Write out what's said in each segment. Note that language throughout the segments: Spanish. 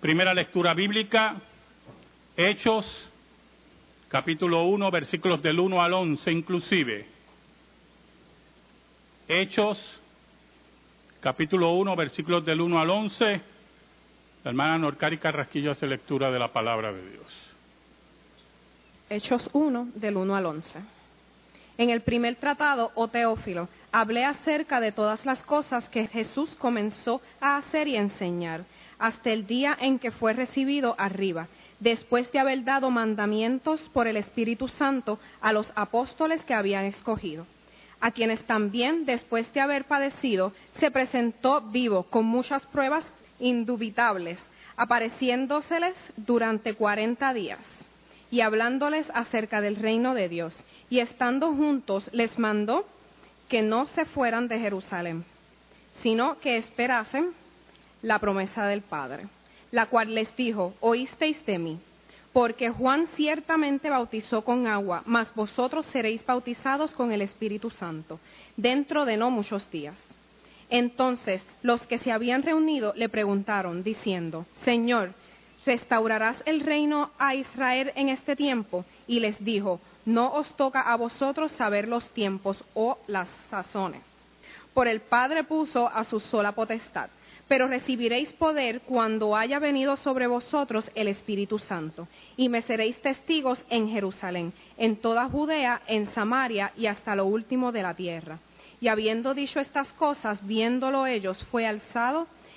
Primera lectura bíblica, Hechos, capítulo 1, versículos del 1 al 11 inclusive. Hechos, capítulo 1, versículos del 1 al 11. La hermana Norcari Carrasquillo hace lectura de la palabra de Dios. Hechos 1, del 1 al 11. En el primer tratado, oh Teófilo, hablé acerca de todas las cosas que Jesús comenzó a hacer y enseñar, hasta el día en que fue recibido arriba, después de haber dado mandamientos por el Espíritu Santo a los apóstoles que habían escogido, a quienes también, después de haber padecido, se presentó vivo con muchas pruebas indubitables, apareciéndoseles durante cuarenta días y hablándoles acerca del reino de Dios. Y estando juntos les mandó que no se fueran de Jerusalén, sino que esperasen la promesa del Padre, la cual les dijo, oísteis de mí, porque Juan ciertamente bautizó con agua, mas vosotros seréis bautizados con el Espíritu Santo, dentro de no muchos días. Entonces los que se habían reunido le preguntaron, diciendo, Señor, ¿restaurarás el reino a Israel en este tiempo? Y les dijo, no os toca a vosotros saber los tiempos o las sazones. Por el Padre puso a su sola potestad pero recibiréis poder cuando haya venido sobre vosotros el Espíritu Santo, y me seréis testigos en Jerusalén, en toda Judea, en Samaria y hasta lo último de la tierra. Y habiendo dicho estas cosas, viéndolo ellos, fue alzado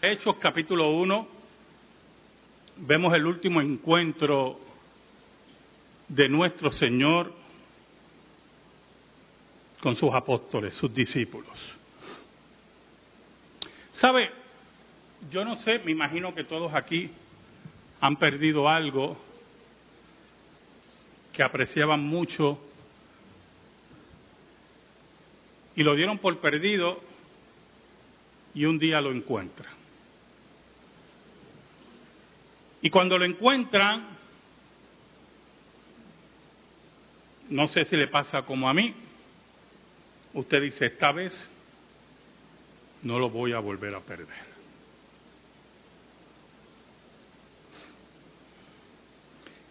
Hechos capítulo 1, vemos el último encuentro de nuestro Señor con sus apóstoles, sus discípulos. ¿Sabe? Yo no sé, me imagino que todos aquí han perdido algo que apreciaban mucho y lo dieron por perdido y un día lo encuentran. Y cuando lo encuentran, no sé si le pasa como a mí, usted dice, esta vez no lo voy a volver a perder.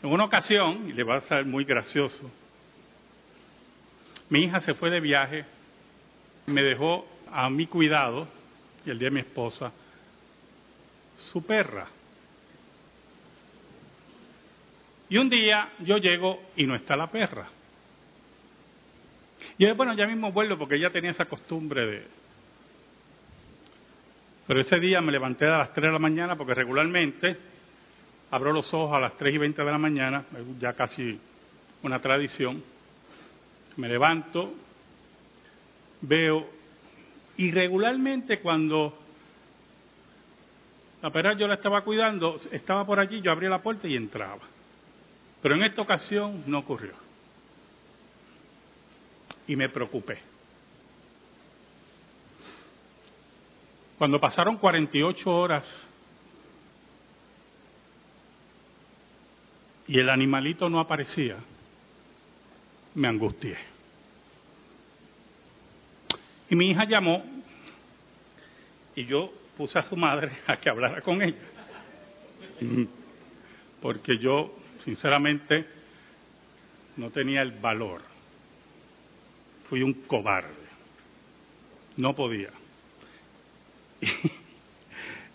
En una ocasión, y le va a ser muy gracioso, mi hija se fue de viaje, me dejó a mi cuidado, y el de mi esposa, su perra. Y un día yo llego y no está la perra. Y yo, bueno, ya mismo vuelvo porque ella tenía esa costumbre de, pero ese día me levanté a las 3 de la mañana porque regularmente abro los ojos a las 3 y 20 de la mañana, ya casi una tradición. Me levanto, veo, y regularmente cuando la perra yo la estaba cuidando, estaba por allí, yo abría la puerta y entraba. Pero en esta ocasión no ocurrió. Y me preocupé. Cuando pasaron 48 horas y el animalito no aparecía, me angustié. Y mi hija llamó y yo puse a su madre a que hablara con ella. Porque yo, sinceramente, no tenía el valor. Fui un cobarde. No podía.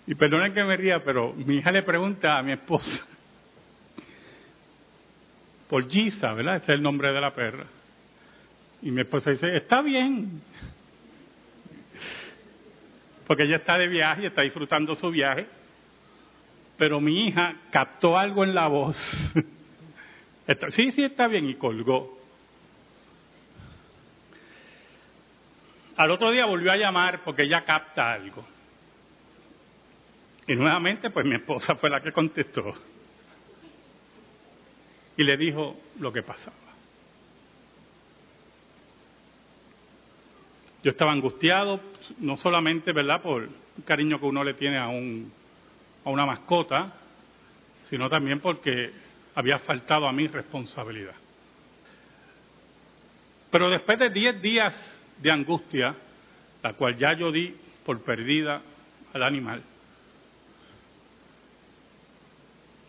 Y, perdonen que me ría, pero mi hija le pregunta a mi esposa por Giza, ¿verdad? Ese es el nombre de la perra. Y mi esposa dice, está bien. Porque ella está de viaje está disfrutando su viaje. Pero mi hija captó algo en la voz. sí, sí, está bien. Y colgó. Al otro día volvió a llamar porque ella capta algo. Y nuevamente, pues mi esposa fue la que contestó. Y le dijo lo que pasaba. Yo estaba angustiado, no solamente, ¿verdad?, por el cariño que uno le tiene a, un, a una mascota, sino también porque había faltado a mi responsabilidad. Pero después de diez días de angustia, la cual ya yo di por perdida al animal,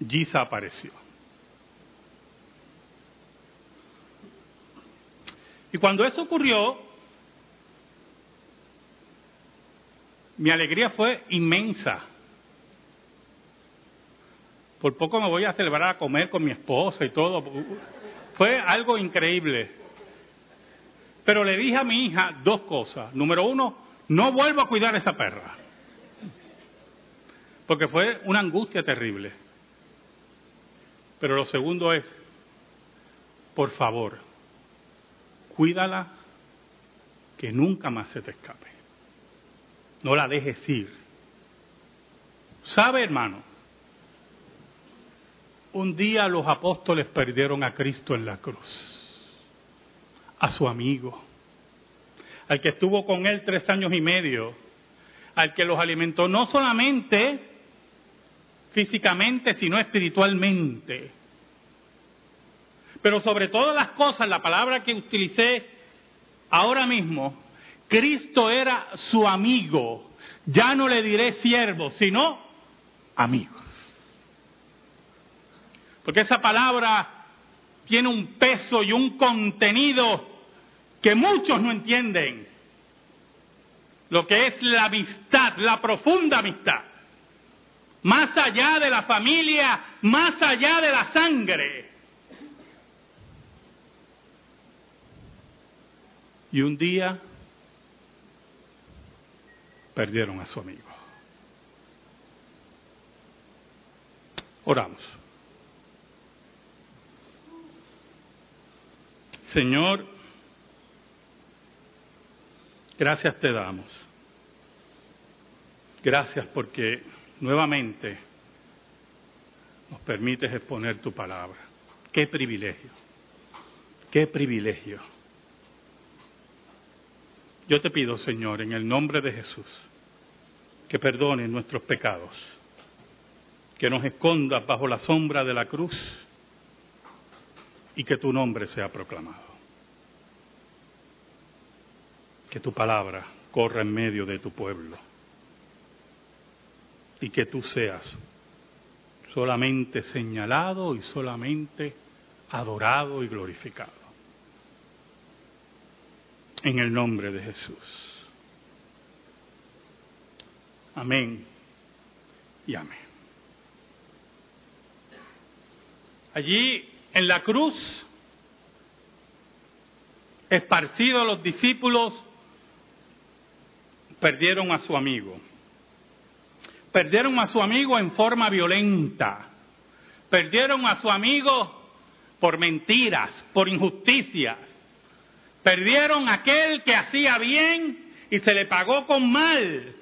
Giza apareció. Y cuando eso ocurrió, mi alegría fue inmensa. Por poco me voy a celebrar a comer con mi esposa y todo. Fue algo increíble. Pero le dije a mi hija dos cosas. Número uno, no vuelvo a cuidar a esa perra. Porque fue una angustia terrible. Pero lo segundo es, por favor, cuídala que nunca más se te escape. No la dejes ir. ¿Sabe, hermano? Un día los apóstoles perdieron a Cristo en la cruz, a su amigo, al que estuvo con él tres años y medio, al que los alimentó no solamente físicamente, sino espiritualmente. Pero sobre todas las cosas, la palabra que utilicé ahora mismo, Cristo era su amigo. Ya no le diré siervo, sino amigos. Porque esa palabra tiene un peso y un contenido que muchos no entienden. Lo que es la amistad, la profunda amistad más allá de la familia, más allá de la sangre. Y un día perdieron a su amigo. Oramos. Señor, gracias te damos. Gracias porque nuevamente nos permites exponer tu palabra. Qué privilegio, qué privilegio. Yo te pido, Señor, en el nombre de Jesús, que perdones nuestros pecados, que nos escondas bajo la sombra de la cruz y que tu nombre sea proclamado. Que tu palabra corra en medio de tu pueblo y que tú seas solamente señalado y solamente adorado y glorificado. En el nombre de Jesús. Amén y amén. Allí en la cruz, esparcidos los discípulos, perdieron a su amigo. Perdieron a su amigo en forma violenta. Perdieron a su amigo por mentiras, por injusticias. Perdieron a aquel que hacía bien y se le pagó con mal.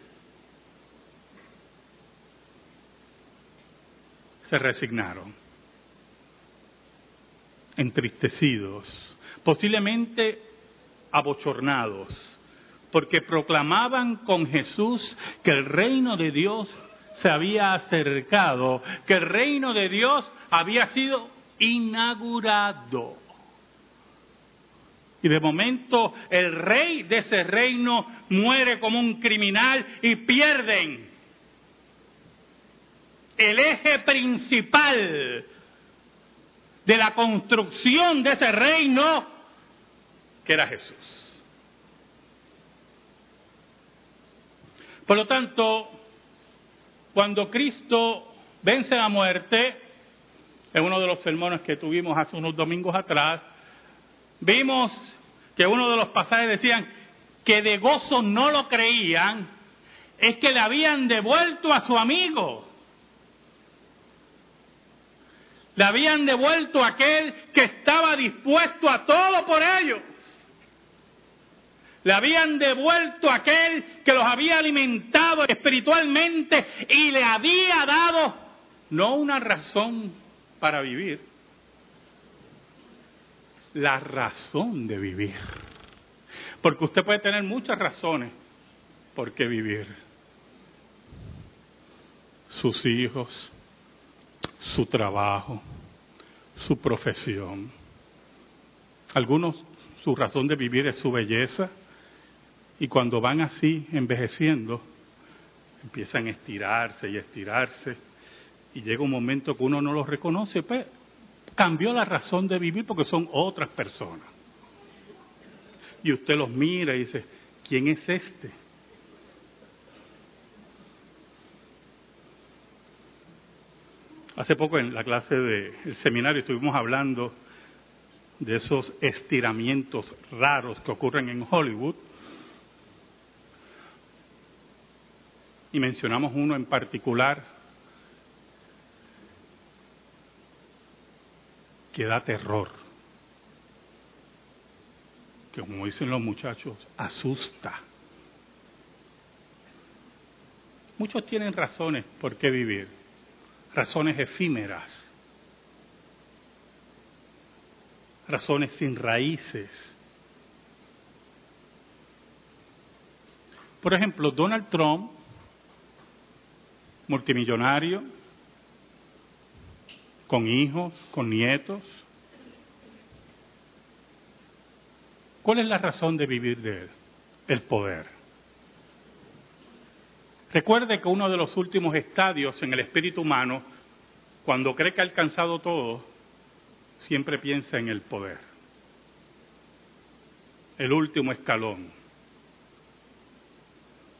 Se resignaron, entristecidos, posiblemente abochornados porque proclamaban con Jesús que el reino de Dios se había acercado, que el reino de Dios había sido inaugurado. Y de momento el rey de ese reino muere como un criminal y pierden el eje principal de la construcción de ese reino, que era Jesús. Por lo tanto, cuando Cristo vence la muerte, en uno de los sermones que tuvimos hace unos domingos atrás, vimos que uno de los pasajes decían que de gozo no lo creían, es que le habían devuelto a su amigo. Le habían devuelto a aquel que estaba dispuesto a todo por ellos. Le habían devuelto a aquel que los había alimentado espiritualmente y le había dado no una razón para vivir, la razón de vivir. Porque usted puede tener muchas razones por qué vivir. Sus hijos, su trabajo, su profesión. Algunos su razón de vivir es su belleza y cuando van así envejeciendo empiezan a estirarse y estirarse y llega un momento que uno no los reconoce, pues cambió la razón de vivir porque son otras personas. Y usted los mira y dice, ¿quién es este? Hace poco en la clase del seminario estuvimos hablando de esos estiramientos raros que ocurren en Hollywood. Y mencionamos uno en particular que da terror, que como dicen los muchachos, asusta. Muchos tienen razones por qué vivir, razones efímeras, razones sin raíces. Por ejemplo, Donald Trump, multimillonario, con hijos, con nietos. ¿Cuál es la razón de vivir de él? El poder. Recuerde que uno de los últimos estadios en el espíritu humano, cuando cree que ha alcanzado todo, siempre piensa en el poder. El último escalón.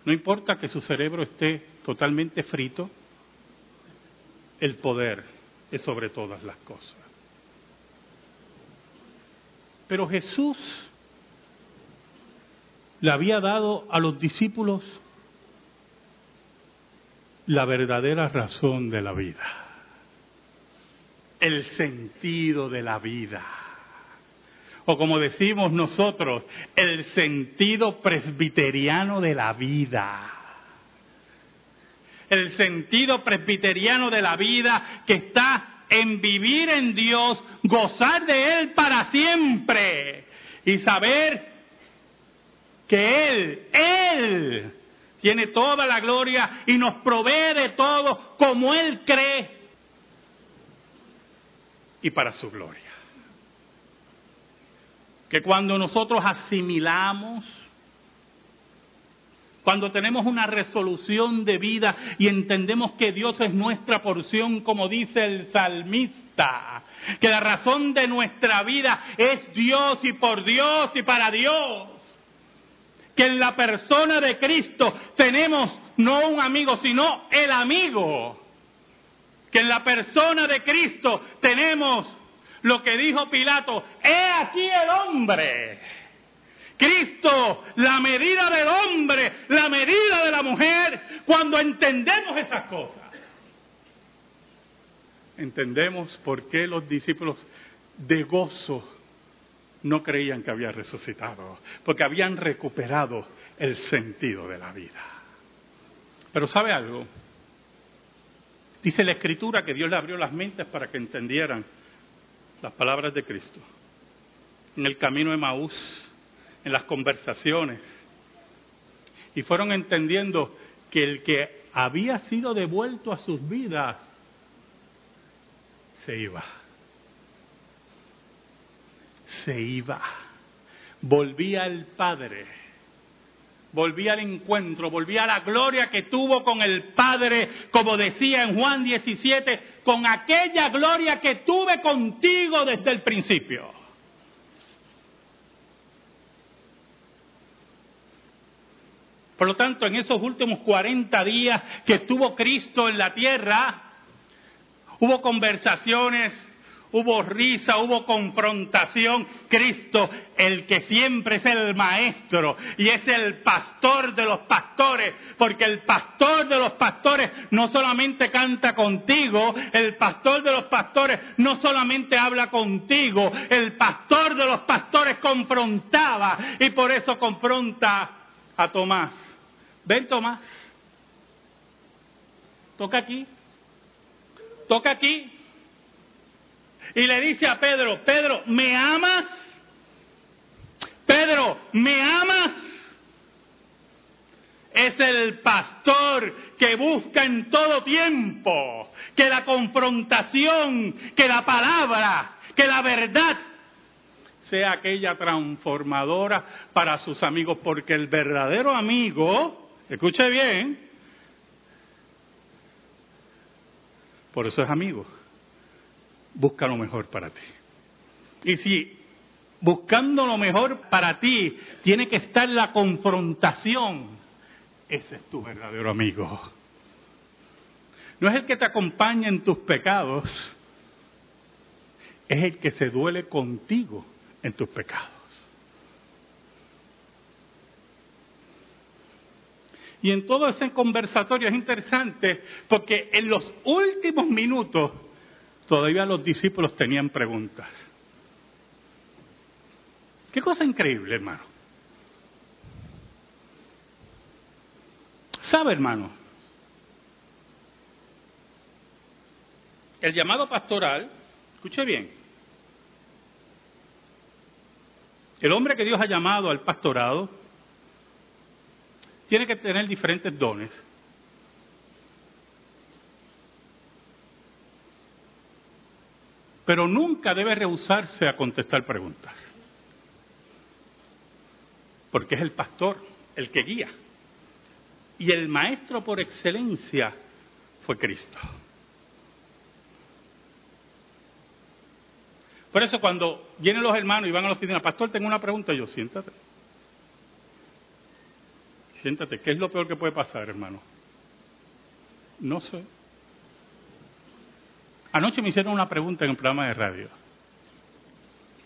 No importa que su cerebro esté totalmente frito, el poder es sobre todas las cosas. Pero Jesús le había dado a los discípulos la verdadera razón de la vida, el sentido de la vida, o como decimos nosotros, el sentido presbiteriano de la vida. El sentido presbiteriano de la vida que está en vivir en Dios, gozar de Él para siempre. Y saber que Él, Él tiene toda la gloria y nos provee de todo como Él cree y para su gloria. Que cuando nosotros asimilamos cuando tenemos una resolución de vida y entendemos que Dios es nuestra porción, como dice el salmista, que la razón de nuestra vida es Dios y por Dios y para Dios, que en la persona de Cristo tenemos no un amigo, sino el amigo, que en la persona de Cristo tenemos lo que dijo Pilato, he aquí el hombre Cristo, la medida del hombre, la medida de la mujer, cuando entendemos esas cosas. Entendemos por qué los discípulos de gozo no creían que había resucitado, porque habían recuperado el sentido de la vida. Pero ¿sabe algo? Dice la Escritura que Dios le abrió las mentes para que entendieran las palabras de Cristo. En el camino de Maús, en las conversaciones. Y fueron entendiendo que el que había sido devuelto a sus vidas se iba. Se iba. Volvía al Padre. Volvía al encuentro, volvía a la gloria que tuvo con el Padre, como decía en Juan 17, con aquella gloria que tuve contigo desde el principio. Por lo tanto, en esos últimos 40 días que estuvo Cristo en la tierra, hubo conversaciones, hubo risa, hubo confrontación. Cristo, el que siempre es el maestro y es el pastor de los pastores, porque el pastor de los pastores no solamente canta contigo, el pastor de los pastores no solamente habla contigo, el pastor de los pastores confrontaba y por eso confronta a Tomás. Ven Tomás, toca aquí, toca aquí. Y le dice a Pedro, Pedro, ¿me amas? Pedro, ¿me amas? Es el pastor que busca en todo tiempo que la confrontación, que la palabra, que la verdad sea aquella transformadora para sus amigos, porque el verdadero amigo, escuche bien, por eso es amigo busca lo mejor para ti. Y si buscando lo mejor para ti tiene que estar la confrontación, ese es tu verdadero amigo. No es el que te acompaña en tus pecados, es el que se duele contigo en tus pecados. Y en todo ese conversatorio es interesante porque en los últimos minutos todavía los discípulos tenían preguntas. Qué cosa increíble, hermano. ¿Sabe, hermano? El llamado pastoral, escuche bien, el hombre que Dios ha llamado al pastorado tiene que tener diferentes dones. Pero nunca debe rehusarse a contestar preguntas. Porque es el pastor el que guía. Y el maestro por excelencia fue Cristo. Por eso cuando vienen los hermanos y van a la oficina, pastor, tengo una pregunta, yo siéntate. Siéntate, ¿qué es lo peor que puede pasar, hermano? No sé. Anoche me hicieron una pregunta en un programa de radio,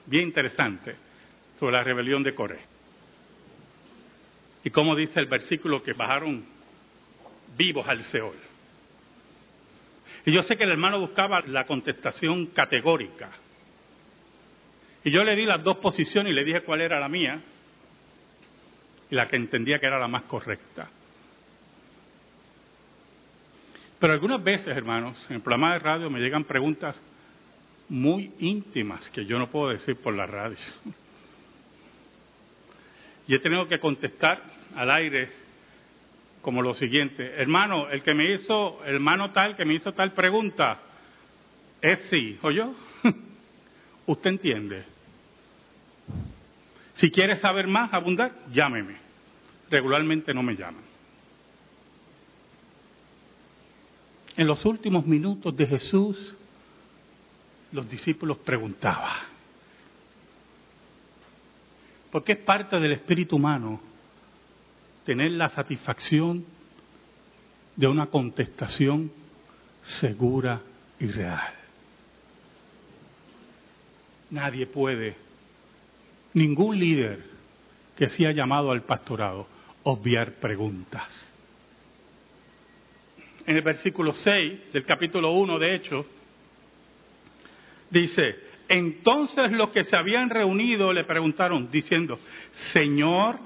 bien interesante, sobre la rebelión de Coré. Y cómo dice el versículo que bajaron vivos al Seol. Y yo sé que el hermano buscaba la contestación categórica. Y yo le di las dos posiciones y le dije cuál era la mía y la que entendía que era la más correcta. Pero algunas veces, hermanos, en el programa de radio me llegan preguntas muy íntimas que yo no puedo decir por la radio. Y he tenido que contestar al aire como lo siguiente, hermano, el que me hizo, hermano tal que me hizo tal pregunta, es sí, ¿o yo? Usted entiende. Si quiere saber más, abundar, llámeme. Regularmente no me llaman. En los últimos minutos de Jesús, los discípulos preguntaban, porque es parte del espíritu humano tener la satisfacción de una contestación segura y real. Nadie puede, ningún líder que sea llamado al pastorado, obviar preguntas en el versículo 6 del capítulo 1 de Hechos, dice, entonces los que se habían reunido le preguntaron diciendo, Señor,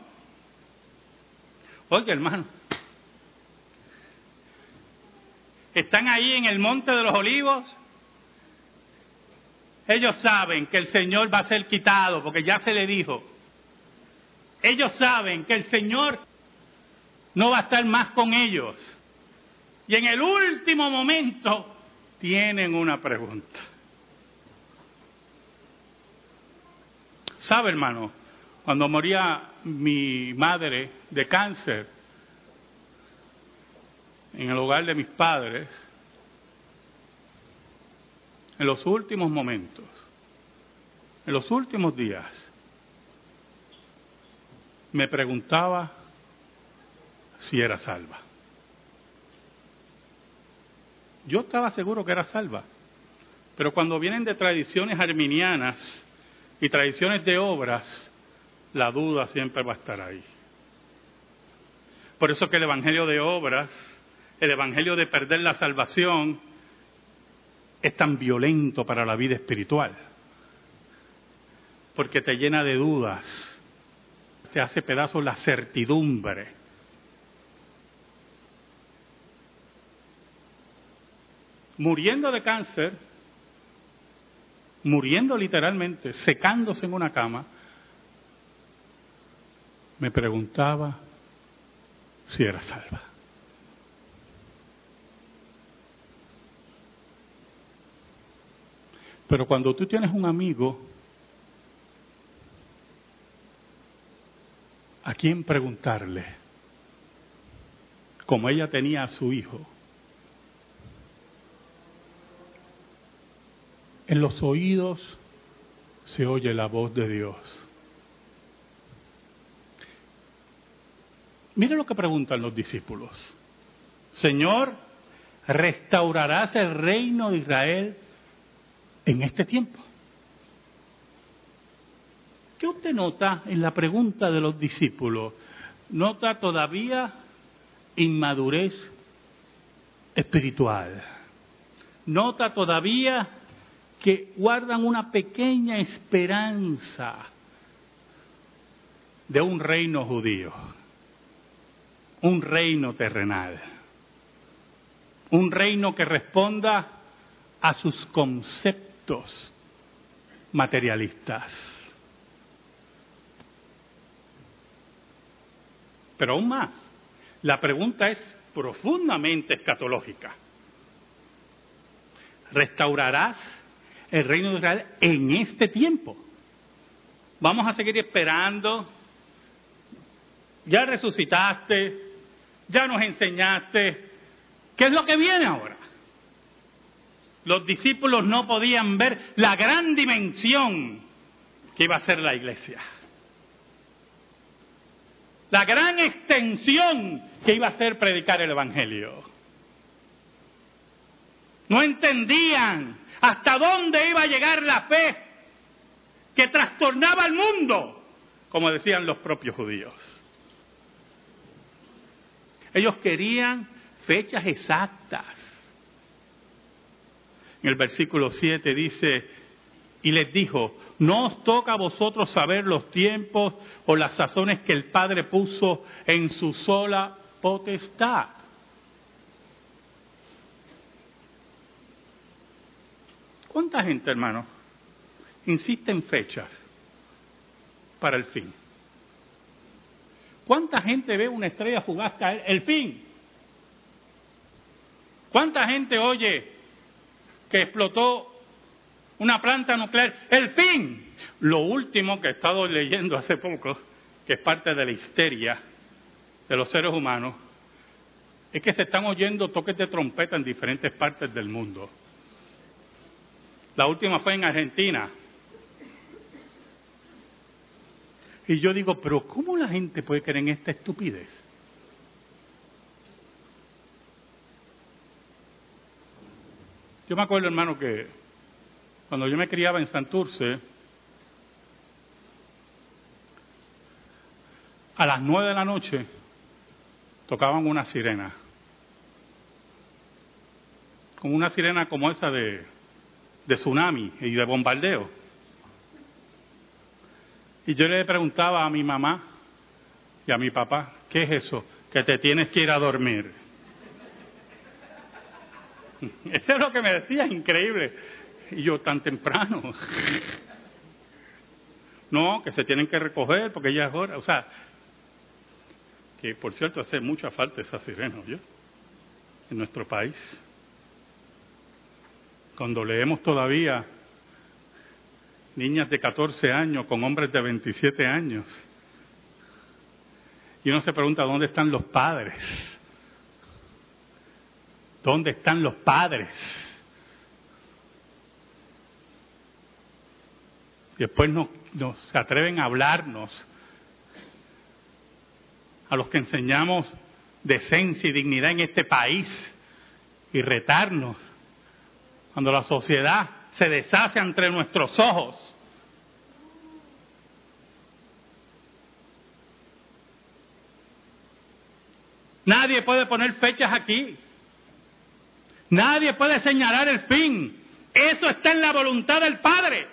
oye hermano, están ahí en el monte de los olivos, ellos saben que el Señor va a ser quitado porque ya se le dijo, ellos saben que el Señor no va a estar más con ellos y en el último momento tienen una pregunta. ¿Sabe, hermano? Cuando moría mi madre de cáncer en el hogar de mis padres, en los últimos momentos, en los últimos días, me preguntaba si era salva. Yo estaba seguro que era salva, Pero cuando vienen de tradiciones arminianas y tradiciones de obras, la duda siempre va a estar ahí. Por eso que el Evangelio de obras, el Evangelio de perder la salvación, es tan violento para la vida espiritual. Porque te llena de dudas, te hace pedazos la certidumbre. Muriendo de cáncer, muriendo literalmente, secándose en una cama, me preguntaba si era salva. Pero cuando tú tienes un amigo a quién preguntarle, como ella tenía a su hijo, en los oídos se oye la voz de Dios. Mire lo que preguntan los discípulos. Señor, ¿restaurarás el reino de Israel en este tiempo? ¿Qué usted nota en la pregunta de los discípulos? ¿Nota todavía inmadurez espiritual? ¿Nota todavía que guardan una pequeña esperanza de un reino judío, un reino terrenal, un reino que responda a sus conceptos materialistas. Pero aún más, la pregunta es profundamente escatológica. ¿Restaurarás el reino de Israel en este tiempo. Vamos a seguir esperando. Ya resucitaste, ya nos enseñaste. ¿Qué es lo que viene ahora? Los discípulos no podían ver la gran dimensión que iba a ser la iglesia. La gran extensión que iba a ser predicar el Evangelio. No entendían hasta dónde iba a llegar la fe que trastornaba al mundo, como decían los propios judíos. Ellos querían fechas exactas. En el versículo 7 dice, y les dijo, no os toca a vosotros saber los tiempos o las sazones que el Padre puso en su sola potestad. ¿Cuánta gente, hermano, insiste en fechas para el fin? ¿Cuánta gente ve una estrella fugaz caer? El fin. ¿Cuánta gente oye que explotó una planta nuclear? El fin. Lo último que he estado leyendo hace poco, que es parte de la histeria de los seres humanos, es que se están oyendo toques de trompeta en diferentes partes del mundo. La última fue en Argentina. Y yo digo, pero ¿cómo la gente puede creer en esta estupidez? Yo me acuerdo, hermano, que cuando yo me criaba en Santurce, a las nueve de la noche tocaban una sirena. Como una sirena como esa de, de tsunami y de bombardeo. Y yo le preguntaba a mi mamá y a mi papá, ¿qué es eso? Que te tienes que ir a dormir. Eso es lo que me decía, increíble. Y yo, tan temprano. No, que se tienen que recoger porque ya es hora. O sea, que por cierto hace mucha falta esa sirena, ¿yo? En nuestro país cuando leemos todavía niñas de 14 años con hombres de 27 años. Y uno se pregunta, ¿dónde están los padres? ¿Dónde están los padres? Después nos, nos atreven a hablarnos a los que enseñamos decencia y dignidad en este país y retarnos cuando la sociedad se deshace entre nuestros ojos. Nadie puede poner fechas aquí. Nadie puede señalar el fin. Eso está en la voluntad del Padre.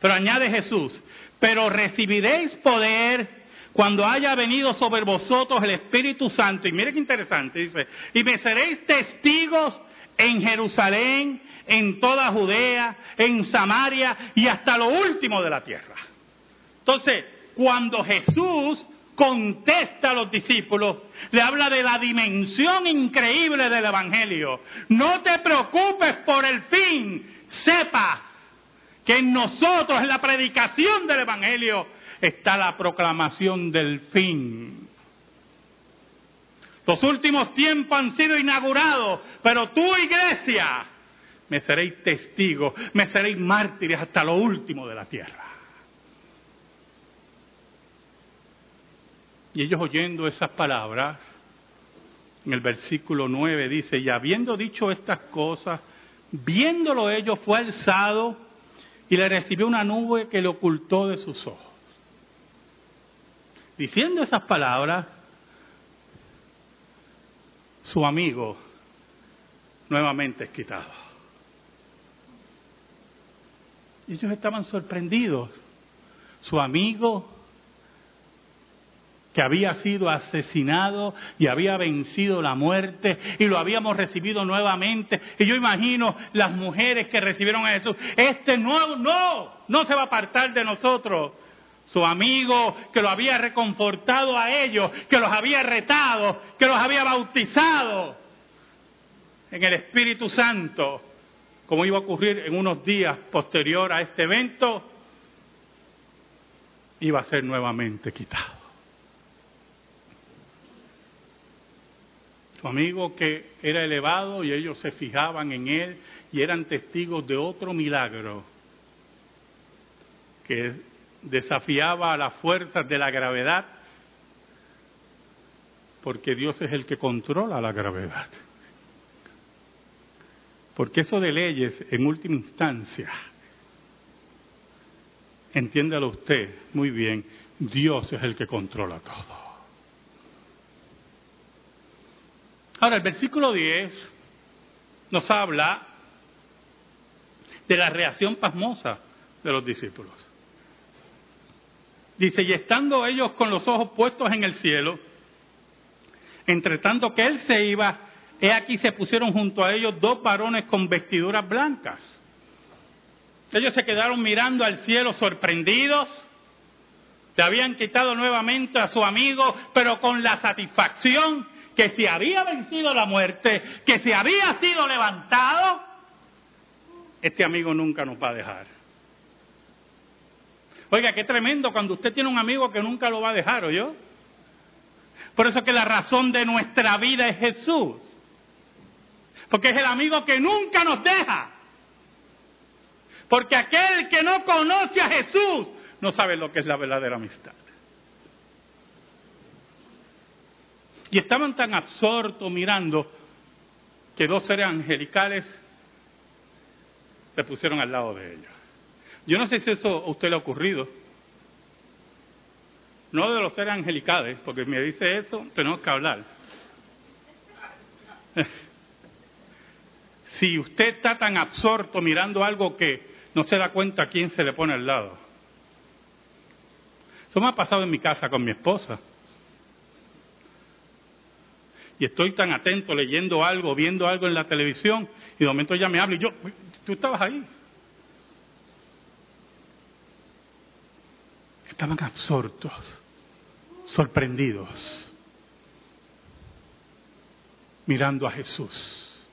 Pero añade Jesús, pero recibiréis poder cuando haya venido sobre vosotros el Espíritu Santo. Y mire qué interesante, dice, y me seréis testigos en Jerusalén, en toda Judea, en Samaria y hasta lo último de la tierra. Entonces, cuando Jesús contesta a los discípulos, le habla de la dimensión increíble del Evangelio. No te preocupes por el fin, sepas que en nosotros, en la predicación del Evangelio, está la proclamación del fin. Los últimos tiempos han sido inaugurados, pero tú, iglesia, me seréis testigos, me seréis mártires hasta lo último de la tierra. Y ellos oyendo esas palabras, en el versículo 9 dice, y habiendo dicho estas cosas, viéndolo ellos fue alzado y le recibió una nube que le ocultó de sus ojos. Diciendo esas palabras, su amigo nuevamente es quitado. Y ellos estaban sorprendidos. Su amigo que había sido asesinado y había vencido la muerte y lo habíamos recibido nuevamente. Y yo imagino las mujeres que recibieron a Jesús, este no, no, no se va a apartar de nosotros. Su amigo que lo había reconfortado a ellos, que los había retado, que los había bautizado en el Espíritu Santo, como iba a ocurrir en unos días posterior a este evento, iba a ser nuevamente quitado. Su amigo que era elevado y ellos se fijaban en él y eran testigos de otro milagro que desafiaba a las fuerzas de la gravedad, porque Dios es el que controla la gravedad. Porque eso de leyes, en última instancia, entiéndalo usted muy bien, Dios es el que controla todo. Ahora, el versículo 10 nos habla de la reacción pasmosa de los discípulos. Dice, y estando ellos con los ojos puestos en el cielo, entre tanto que él se iba, he aquí se pusieron junto a ellos dos varones con vestiduras blancas. Ellos se quedaron mirando al cielo sorprendidos, le habían quitado nuevamente a su amigo, pero con la satisfacción que se había vencido la muerte, que se había sido levantado, este amigo nunca nos va a dejar. Oiga, qué tremendo cuando usted tiene un amigo que nunca lo va a dejar, ¿o yo? Por eso que la razón de nuestra vida es Jesús. Porque es el amigo que nunca nos deja. Porque aquel que no conoce a Jesús no sabe lo que es la verdadera amistad. Y estaban tan absortos mirando que dos seres angelicales se pusieron al lado de ellos. Yo no sé si eso a usted le ha ocurrido. No de los seres angelicales, porque me dice eso, tenemos que hablar. si usted está tan absorto mirando algo que no se da cuenta quién se le pone al lado. Eso me ha pasado en mi casa con mi esposa y estoy tan atento leyendo algo, viendo algo en la televisión, y de momento ella me habla y yo, tú estabas ahí. Estaban absortos, sorprendidos, mirando a Jesús,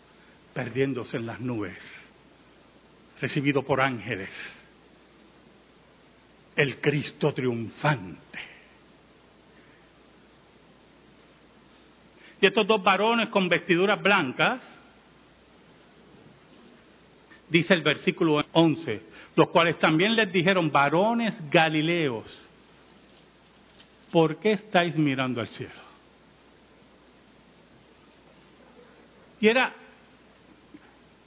perdiéndose en las nubes, recibido por ángeles, el Cristo triunfante. Y estos dos varones con vestiduras blancas, dice el versículo 11, los cuales también les dijeron, varones galileos, ¿por qué estáis mirando al cielo? Y era,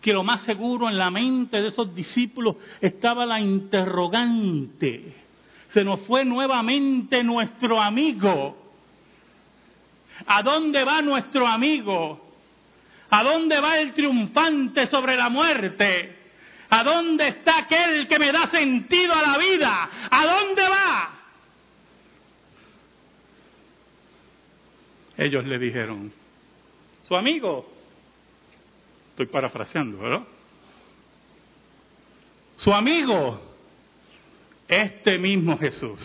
que lo más seguro en la mente de esos discípulos estaba la interrogante. Se nos fue nuevamente nuestro amigo. ¿A dónde va nuestro amigo? ¿A dónde va el triunfante sobre la muerte? ¿A dónde está aquel que me da sentido a la vida? ¿A dónde va? Ellos le dijeron, su amigo, estoy parafraseando, ¿verdad? Su amigo, este mismo Jesús,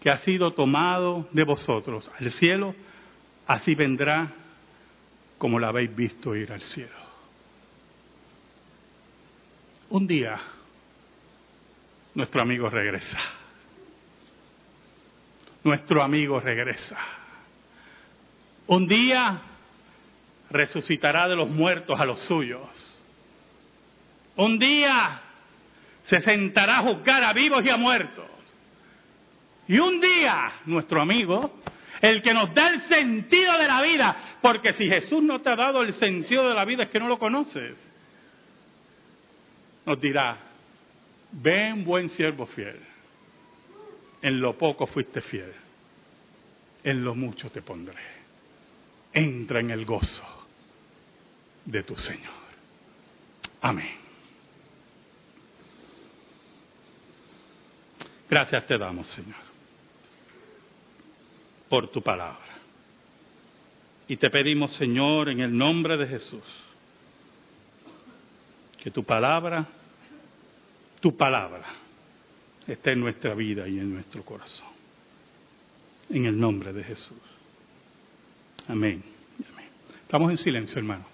que ha sido tomado de vosotros al cielo, así vendrá como la habéis visto ir al cielo. Un día, nuestro amigo regresa. Nuestro amigo regresa. Un día resucitará de los muertos a los suyos. Un día se sentará a juzgar a vivos y a muertos. Y un día, nuestro amigo, el que nos da el sentido de la vida, porque si Jesús no te ha dado el sentido de la vida es que no lo conoces nos dirá, ven buen siervo fiel, en lo poco fuiste fiel, en lo mucho te pondré. Entra en el gozo de tu Señor. Amén. Gracias te damos, Señor, por tu palabra. Y te pedimos, Señor, en el nombre de Jesús, que tu palabra, tu palabra, esté en nuestra vida y en nuestro corazón. En el nombre de Jesús. Amén. Amén. Estamos en silencio, hermano.